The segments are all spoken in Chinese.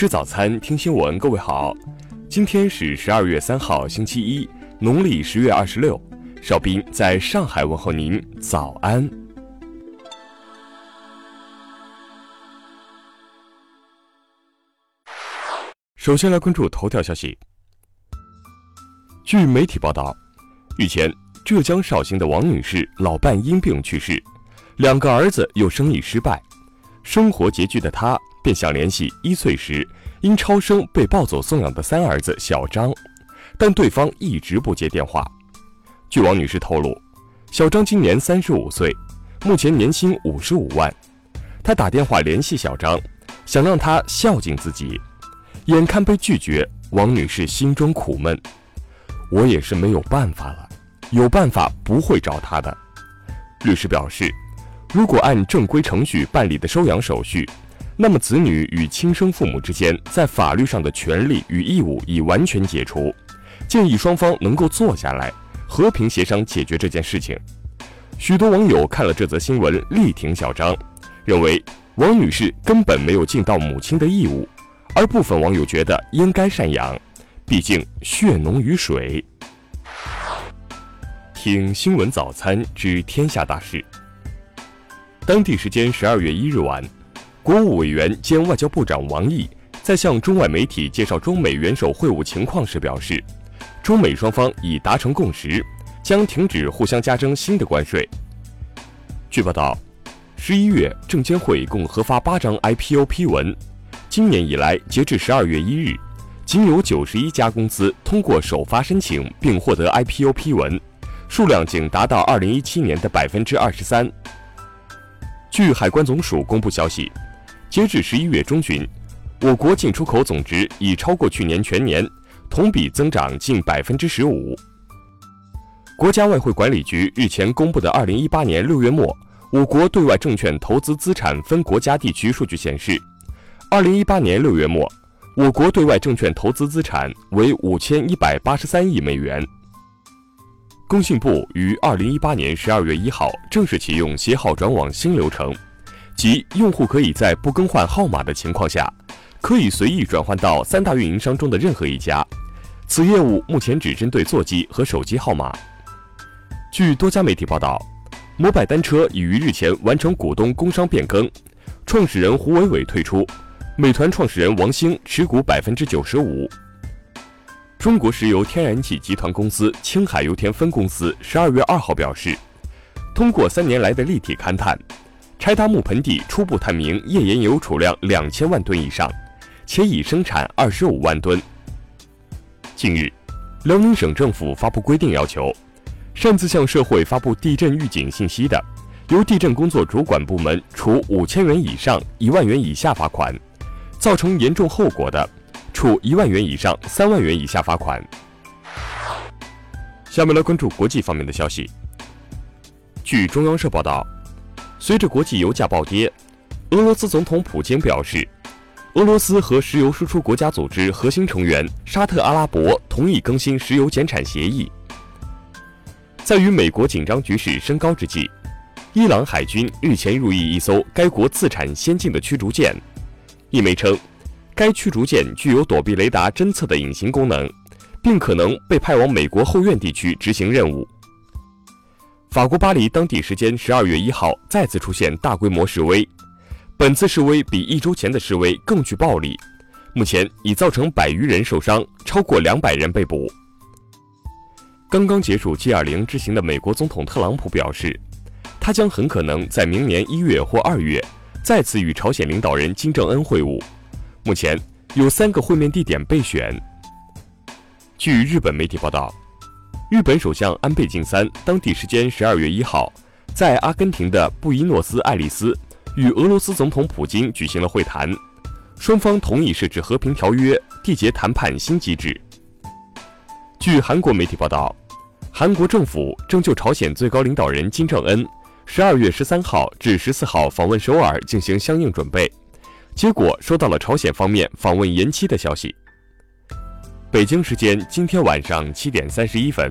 吃早餐，听新闻。各位好，今天是十二月三号，星期一，农历十月二十六。邵斌在上海问候您，早安。首先来关注头条消息。据媒体报道，日前，浙江绍兴的王女士老伴因病去世，两个儿子又生意失败，生活拮据的她便想联系一岁时因超生被抱走送养的三儿子小张，但对方一直不接电话。据王女士透露，小张今年三十五岁，目前年薪五十五万。她打电话联系小张，想让他孝敬自己。眼看被拒绝，王女士心中苦闷。我也是没有办法了，有办法不会找他的。律师表示，如果按正规程序办理的收养手续，那么子女与亲生父母之间在法律上的权利与义务已完全解除。建议双方能够坐下来，和平协商解决这件事情。许多网友看了这则新闻，力挺小张，认为王女士根本没有尽到母亲的义务。而部分网友觉得应该赡养，毕竟血浓于水。听新闻早餐知天下大事。当地时间十二月一日晚，国务委员兼外交部长王毅在向中外媒体介绍中美元首会晤情况时表示，中美双方已达成共识，将停止互相加征新的关税。据报道，十一月证监会共核发八张 IPO 批文。今年以来，截至十二月一日，仅有九十一家公司通过首发申请并获得 IPO 批文，数量仅达到二零一七年的百分之二十三。据海关总署公布消息，截至十一月中旬，我国进出口总值已超过去年全年，同比增长近百分之十五。国家外汇管理局日前公布的二零一八年六月末我国对外证券投资资产分国家地区数据显示。二零一八年六月末，我国对外证券投资资产为五千一百八十三亿美元。工信部于二零一八年十二月一号正式启用携号转网新流程，即用户可以在不更换号码的情况下，可以随意转换到三大运营商中的任何一家。此业务目前只针对座机和手机号码。据多家媒体报道，摩拜单车已于日前完成股东工商变更，创始人胡伟伟退出。美团创始人王兴持股百分之九十五。中国石油天然气集团公司青海油田分公司十二月二号表示，通过三年来的立体勘探，柴达木盆地初步探明页岩油储量两千万吨以上，且已生产二十五万吨。近日，辽宁省政府发布规定，要求擅自向社会发布地震预警信息的，由地震工作主管部门处五千元以上一万元以下罚款。造成严重后果的，处一万元以上三万元以下罚款。下面来关注国际方面的消息。据中央社报道，随着国际油价暴跌，俄罗斯总统普京表示，俄罗斯和石油输出国家组织核心成员沙特阿拉伯同意更新石油减产协议。在与美国紧张局势升高之际，伊朗海军日前入役一艘该国自产先进的驱逐舰。一媒称，该驱逐舰具有躲避雷达侦测的隐形功能，并可能被派往美国后院地区执行任务。法国巴黎当地时间十二月一号再次出现大规模示威，本次示威比一周前的示威更具暴力，目前已造成百余人受伤，超过两百人被捕。刚刚结束 G20 之行的美国总统特朗普表示，他将很可能在明年一月或二月。再次与朝鲜领导人金正恩会晤，目前有三个会面地点备选。据日本媒体报道，日本首相安倍晋三当地时间十二月一号，在阿根廷的布宜诺斯艾利斯与俄罗斯总统普京举行了会谈，双方同意设置和平条约，缔结谈判新机制。据韩国媒体报道，韩国政府正就朝鲜最高领导人金正恩。十二月十三号至十四号访问首尔进行相应准备，结果收到了朝鲜方面访问延期的消息。北京时间今天晚上七点三十一分，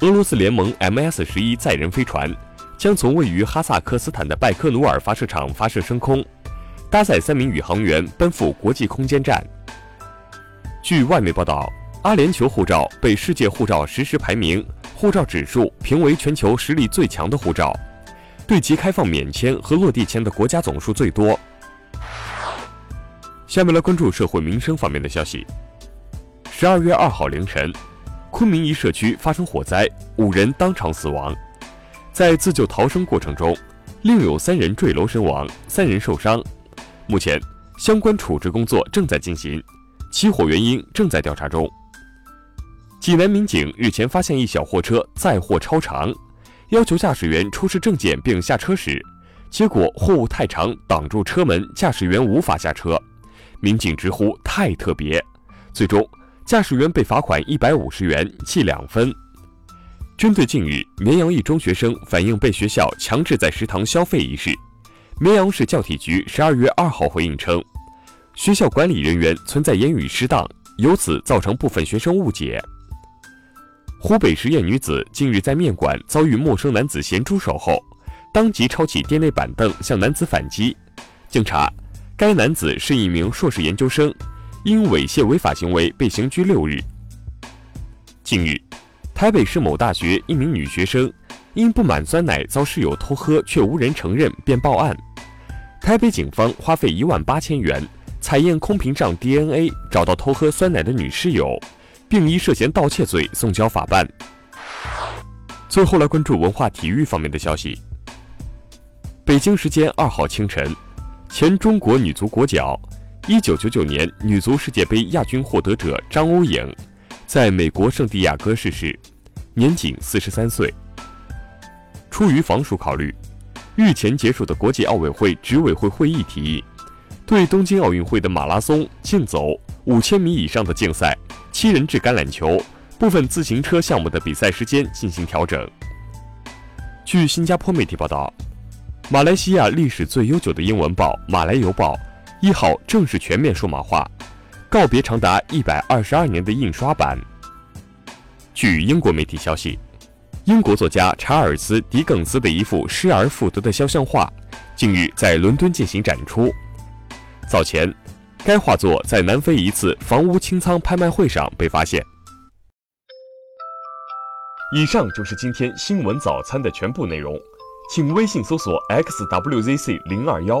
俄罗斯联盟 MS 十一载人飞船将从位于哈萨克斯坦的拜科努尔发射场发射升空，搭载三名宇航员奔赴国际空间站。据外媒报道，阿联酋护照被世界护照实时排名护照指数评为全球实力最强的护照，对其开放免签和落地签的国家总数最多。下面来关注社会民生方面的消息。十二月二号凌晨，昆明一社区发生火灾，五人当场死亡。在自救逃生过程中，另有三人坠楼身亡，三人受伤。目前，相关处置工作正在进行，起火原因正在调查中。济南民警日前发现一小货车载货超长，要求驾驶员出示证件并下车时，结果货物太长挡住车门，驾驶员无法下车。民警直呼太特别，最终驾驶员被罚款一百五十元，记两分。针对近日绵阳一中学生反映被学校强制在食堂消费一事。绵阳市教体局十二月二号回应称，学校管理人员存在言语失当，由此造成部分学生误解。湖北十堰女子近日在面馆遭遇陌生男子咸猪手后，当即抄起店内板凳向男子反击。经查，该男子是一名硕士研究生，因猥亵违法行为被刑拘六日。近日，台北市某大学一名女学生因不满酸奶遭室友偷喝却无人承认，便报案。台北警方花费一万八千元采验空瓶上 DNA，找到偷喝酸奶的女室友，并依涉嫌盗窃罪送交法办。最后来关注文化体育方面的消息。北京时间二号清晨，前中国女足国脚、一九九九年女足世界杯亚军获得者张欧颖，在美国圣地亚哥逝世，年仅四十三岁。出于防暑考虑。日前结束的国际奥委会执委会会议提议，对东京奥运会的马拉松、竞走、五千米以上的竞赛、七人制橄榄球、部分自行车项目的比赛时间进行调整。据新加坡媒体报道，马来西亚历史最悠久的英文报《马来邮报》一号正式全面数码化，告别长达一百二十二年的印刷版。据英国媒体消息。英国作家查尔斯·狄更斯的一幅失而复得的肖像画，近日在伦敦进行展出。早前，该画作在南非一次房屋清仓拍卖会上被发现。以上就是今天新闻早餐的全部内容，请微信搜索 xwzc 零二幺，